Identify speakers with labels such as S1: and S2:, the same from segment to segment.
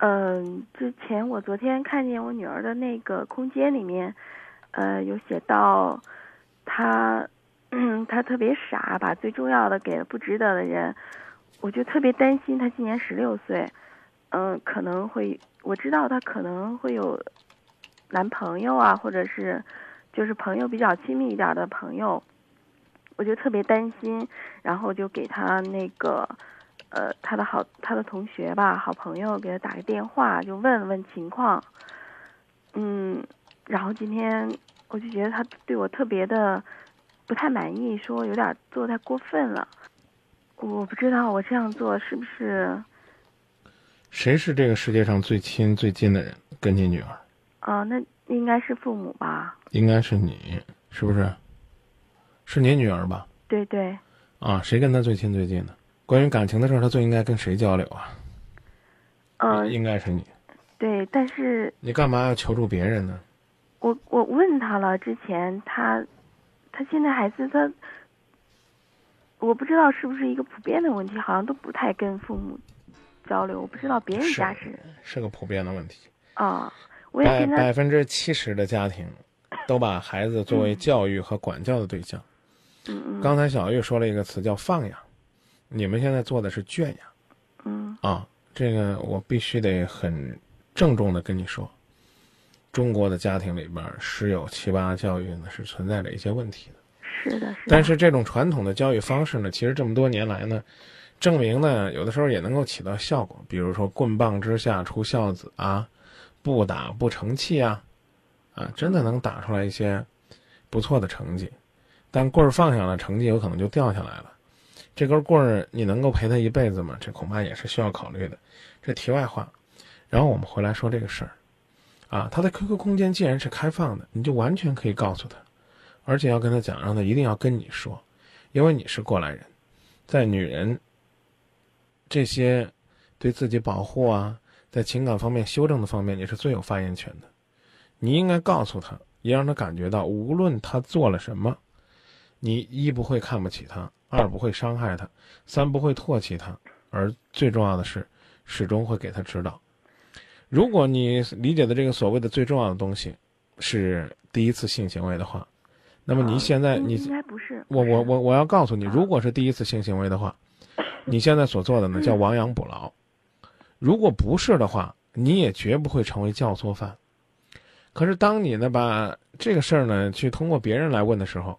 S1: 嗯，之前我昨天看见我女儿的那个空间里面，呃，有写到，她，她特别傻，把最重要的给了不值得的人，我就特别担心她今年十六岁，嗯，可能会，我知道她可能会有男朋友啊，或者是就是朋友比较亲密一点的朋友，我就特别担心，然后就给她那个。呃，他的好，他的同学吧，好朋友给他打个电话，就问了问情况。嗯，然后今天我就觉得他对我特别的不太满意，说有点做太过分了。我不知道我这样做是不是？
S2: 谁是这个世界上最亲最近的人？跟你女儿？
S1: 啊，那应该是父母吧？
S2: 应该是你，是不是？是你女儿吧？
S1: 对对。
S2: 啊，谁跟他最亲最近的？关于感情的事儿，他最应该跟谁交流啊？
S1: 嗯，
S2: 应该是你。
S1: 对，但是
S2: 你干嘛要求助别人呢？
S1: 我我问他了，之前他，他现在孩子他，我不知道是不是一个普遍的问题，好像都不太跟父母交流。我不知道别人家
S2: 是是个普遍的问题。
S1: 啊，我也
S2: 百百分之七十的家庭，都把孩子作为教育和管教的对象。
S1: 嗯嗯。
S2: 刚才小玉说了一个词叫放养。你们现在做的是圈养，
S1: 嗯
S2: 啊，这个我必须得很郑重的跟你说，中国的家庭里边十有七八教育呢是存在着一些问题的，
S1: 是的，是的。
S2: 但是这种传统的教育方式呢，其实这么多年来呢，证明呢有的时候也能够起到效果，比如说棍棒之下出孝子啊，不打不成器啊，啊，真的能打出来一些不错的成绩，但棍儿放下了，成绩有可能就掉下来了。这根棍儿你能够陪他一辈子吗？这恐怕也是需要考虑的。这题外话，然后我们回来说这个事儿，啊，他的 QQ 空间既然是开放的，你就完全可以告诉他，而且要跟他讲，让他一定要跟你说，因为你是过来人，在女人这些对自己保护啊，在情感方面修正的方面，你是最有发言权的。你应该告诉他，也让他感觉到，无论他做了什么，你一不会看不起他。二不会伤害他，三不会唾弃他，而最重要的是，始终会给他指导。如果你理解的这个所谓的最重要的东西，是第一次性行为的话，那么你现在你
S1: 应该不是
S2: 我我我我要告诉你，如果是第一次性行为的话，你现在所做的呢叫亡羊补牢。如果不是的话，你也绝不会成为教唆犯。可是当你呢把这个事儿呢去通过别人来问的时候，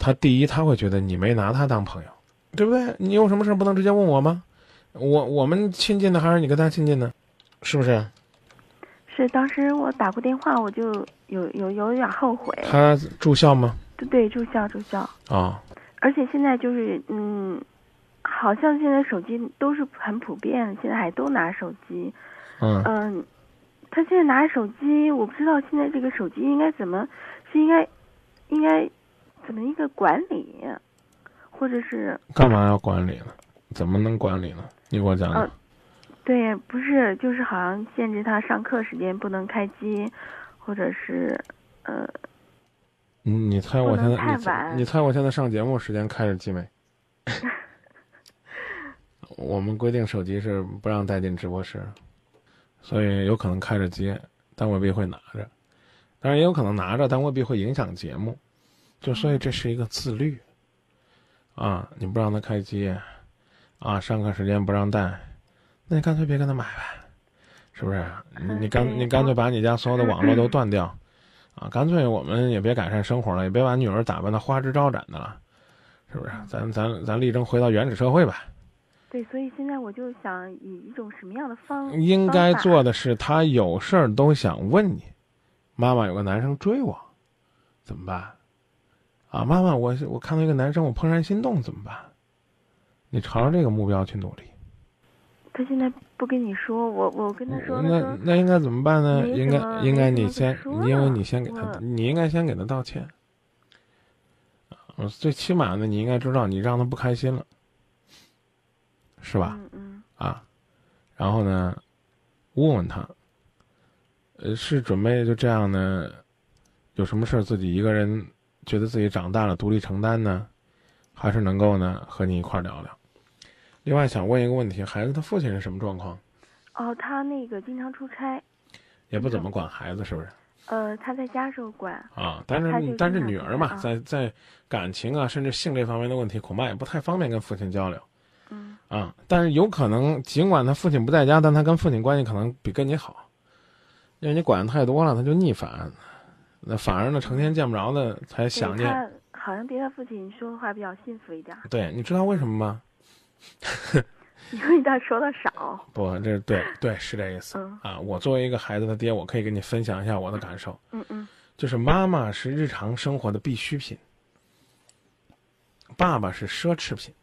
S2: 他第一，他会觉得你没拿他当朋友，对不对？你有什么事不能直接问我吗？我我们亲近的还是你跟他亲近的，是不是？
S1: 是，当时我打过电话，我就有有有点后悔。
S2: 他住校吗？
S1: 对对，住校住校。
S2: 啊。
S1: 而且现在就是嗯，好像现在手机都是很普遍，现在还都拿手机。
S2: 嗯。
S1: 嗯，他现在拿手机，我不知道现在这个手机应该怎么，是应该应该。怎么一个管理，或者是
S2: 干嘛要管理呢？怎么能管理呢？你给我讲讲。
S1: 对，不是，就是好像限制他上课时间不能开机，或者是呃。
S2: 你你猜我现在你你猜我现在上节目时间开着机没？我们规定手机是不让带进直播室，所以有可能开着机，但未必会拿着。当然也有可能拿着，但未必会影响节目。就所以这是一个自律，啊，你不让他开机，啊，上课时间不让带，那你干脆别跟他买呗，是不是？你干你干脆把你家所有的网络都断掉，啊，干脆我们也别改善生活了，也别把女儿打扮的花枝招展的了，是不是？咱咱咱力争回到原始社会吧。
S1: 对，所以现在我就想以一种什么样的方
S2: 应该做的是，他有事儿都想问你，妈妈有个男生追我，怎么办？啊，妈妈，我我看到一个男生，我怦然心动，怎么办？你朝着这个目标去努力。
S1: 他现在不跟你说，我我跟他说
S2: 那那应该怎么办呢？应该应该你先，因为你先给他，你应该先给他道歉。最起码呢，你应该知道你让他不开心了，是吧？
S1: 嗯嗯。
S2: 啊，然后呢，问问他，呃，是准备就这样呢？有什么事自己一个人？觉得自己长大了，独立承担呢，还是能够呢和你一块聊聊？另外想问一个问题：孩子他父亲是什么状况？
S1: 哦，他那个经常出差，
S2: 也不怎么管孩子，是不是？
S1: 呃，他在家时候管。
S2: 啊，但
S1: 是
S2: 但是女儿嘛，
S1: 啊
S2: 在在感情啊，甚至性这方面的问题，恐怕也不太方便跟父亲交流
S1: 嗯
S2: 啊。但是有可能，尽管他父亲不在家，但他跟父亲关系可能比跟你好，因为你管的太多了，他就逆反。那反而呢，成天见不着的才想念。
S1: 好像对他父亲说话比较幸福一点儿，
S2: 对，你知道为什么吗？
S1: 因为他说的少。
S2: 不，这是对对是这意思、
S1: 嗯
S2: 啊。我作为一个孩子的爹，我可以跟你分享一下我的感受，
S1: 嗯嗯
S2: 就是妈妈是日常生活的必需品，爸爸是奢侈品。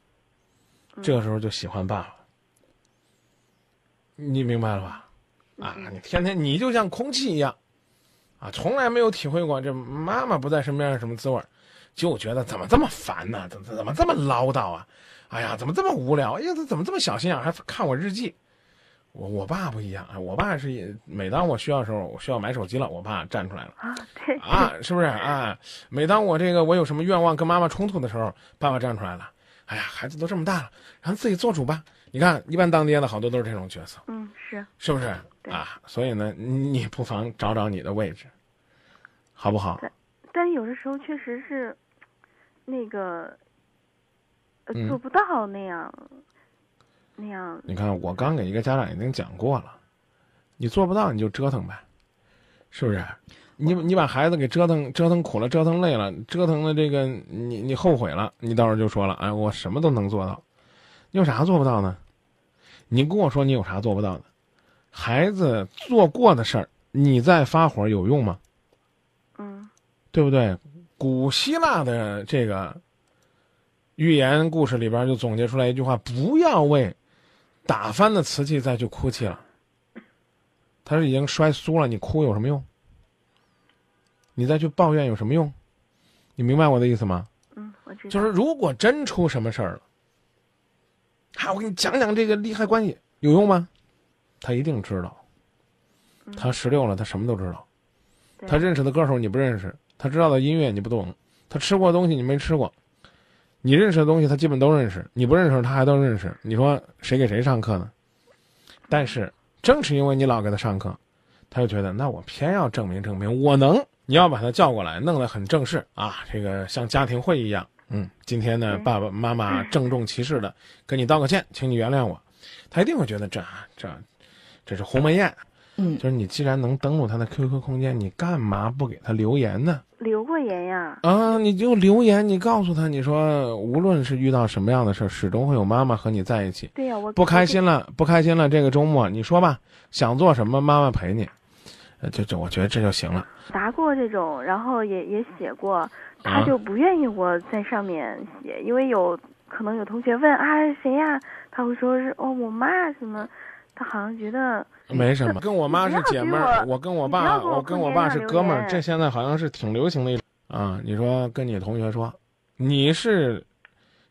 S1: 嗯
S2: 这个时候就喜欢爸爸，你明白了吧？啊，你天天你就像空气一样，啊，从来没有体会过这妈妈不在身边是什么滋味儿就觉得怎么这么烦呢、怎怎怎么这么唠叨啊？哎呀，怎么这么无聊？哎呀，他怎么这么小心眼儿，还看我日记？我我爸不一样啊，我爸是每当我需要的时候，我需要买手机了，我爸站出来了。
S1: 啊，对
S2: 啊，是不是啊？每当我这个我有什么愿望跟妈妈冲突的时候，爸爸站出来了。哎呀，孩子都这么大了，让自己做主吧。你看，一般当爹的好多都是这种角色，
S1: 嗯是。
S2: 是不是？啊？所以呢，你不妨找找你的位置，好不好？
S1: 但但有的时候确实是，那个，呃，
S2: 嗯。
S1: 做不到那样，那样，
S2: 你看，我刚给一个家长已经讲过了，你做不到你就折腾呗，是不是？你你把孩子给折腾折腾苦了，折腾累了，折腾的这个你你后悔了，你到时候就说了，哎，我什么都能做到，你有啥做不到呢？你跟我说你有啥做不到的？孩子做过的事儿，你再发火有用吗？
S1: 嗯
S2: 对不对？古希腊的这个寓言故事里边就总结出来一句话：不要为打翻的瓷器再去哭泣了。它是已经摔酥了，你哭有什么用？你再去抱怨有什么用？你明白我的意思吗？
S1: 嗯，我知道，
S2: 就是如果真出什么事儿了，哈、我给你讲讲这个利害关系有用吗？他一定知道。他十六了，他什么都知道。他认识的歌手你不认识，他知道的音乐你不懂，他吃过的东西你没吃过，你认识的东西他基本都认识，你不认识他还都认识。你说谁给谁上课呢？但是正是因为你老给他上课，他就觉得那我偏要证明证明我能。你要把他叫过来，弄得很正式啊，这个像家庭会议一样。嗯，今天呢，爸爸妈妈郑重其事的跟你道个歉，请你原谅我。他一定会觉得这这这是鸿门宴。
S3: 嗯
S2: 就是你既然能登录他的 QQ 空间，你干嘛不给他留言呢？
S1: 留过言呀，
S2: 啊，你就留言，你告诉他，你说无论是遇到什么样的事儿，始终会有妈妈和你在一起。
S1: 对呀，我
S2: 不开心了，不开心了，这个周末你说吧，想做什么，妈妈陪你。呃，这这，我觉得这就行了。
S1: 答过这种，然后也也写过，
S2: 啊
S1: 他就不愿意我在上面写，因为有可能有同学问啊谁呀，他会说是哦我妈什么，他好像觉得
S2: 没什么，跟我妈是姐妹儿，
S1: 我
S2: 我跟我爸，
S1: 我
S2: 我跟我爸是哥们儿，这现在好像是挺流行的一啊。你说跟你同学说，你是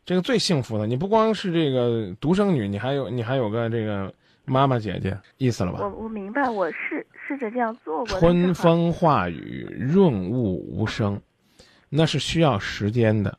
S2: 这个最幸福的，你不光是这个独生女，你还有你还有个这个妈妈姐姐，意思了吧？
S1: 我我明白，我试试着这样做过，
S2: 春风化雨，润物无声，那是需要时间的。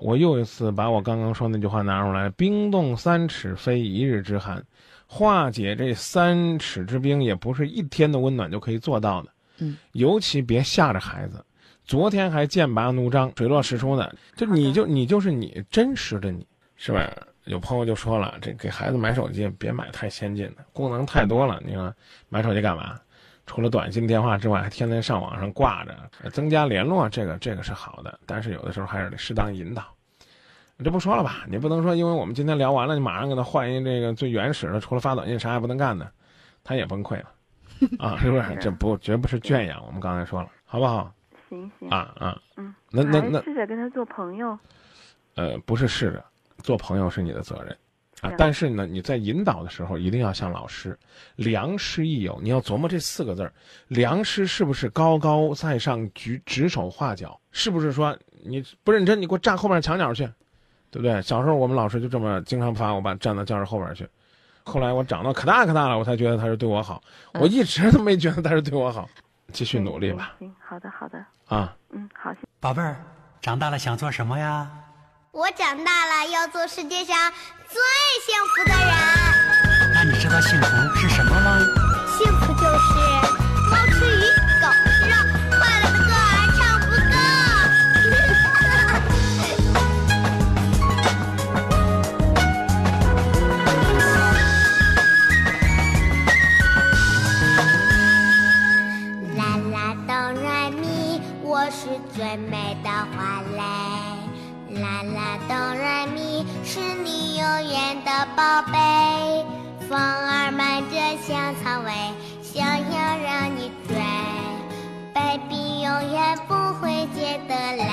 S2: 我又一次把我刚刚说那句话拿出来：“冰冻三尺，非一日之寒。”化解这三尺之冰，也不是一天的温暖就可以做到的。
S3: 嗯，
S2: 尤其别吓着孩子。昨天还剑拔弩张、水落石出呢，就你就你就是你真实的你，是吧？有朋友就说了，这给孩子买手机别买太先进的，功能太多了。你说买手机干嘛？除了短信、电话之外，还天天上网上挂着，呃增加联络，这个这个是好的，但是有的时候还是得适当引导。这不说了吧，你不能说因为我们今天聊完了，你马上给他换一这个最原始的，除了发短信啥也不能干的，他也崩溃了，啊，是不是？这不绝不是圈养，我们刚才说了，好不好？
S1: 行行，
S2: 啊啊，
S1: 嗯，
S2: 那那那
S1: 试着跟他做朋友，
S2: 呃，不是试着做朋友是你的责任啊，但是呢，你在引导的时候一定要像老师，良师益友，你要琢磨这四个字儿，良师是不是高高在上，举指手画脚？是不是说你不认真，你给我站后面墙角去，对不对？小时候我们老师就这么经常罚我把站到教室后边去，后来我长到可大可大了，我才觉得他是对我好，我一直都没觉得他是对我好，继续努力吧，
S1: 行，好的好的，
S2: 啊。
S1: 嗯，好，
S4: 宝贝儿，长大了想做什么呀？
S5: 我长大了要做世界上最幸福的人。
S4: 那你知道幸福是什么吗？
S3: 幸福就是猫吃鱼，狗吃肉，快乐的歌儿唱不够。啦啦哆来咪，我是最美的花蕾。啦啦哆来咪，是你永远的宝贝。风儿满着香草味，想要让你追，baby 永远不会觉得累。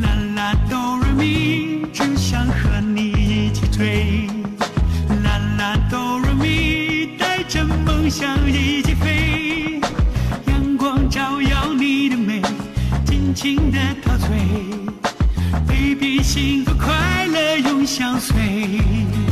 S5: 啦啦哆来咪，只想和你一起追。啦啦哆来咪，带着梦想一陶醉。baby 幸福快乐永相随。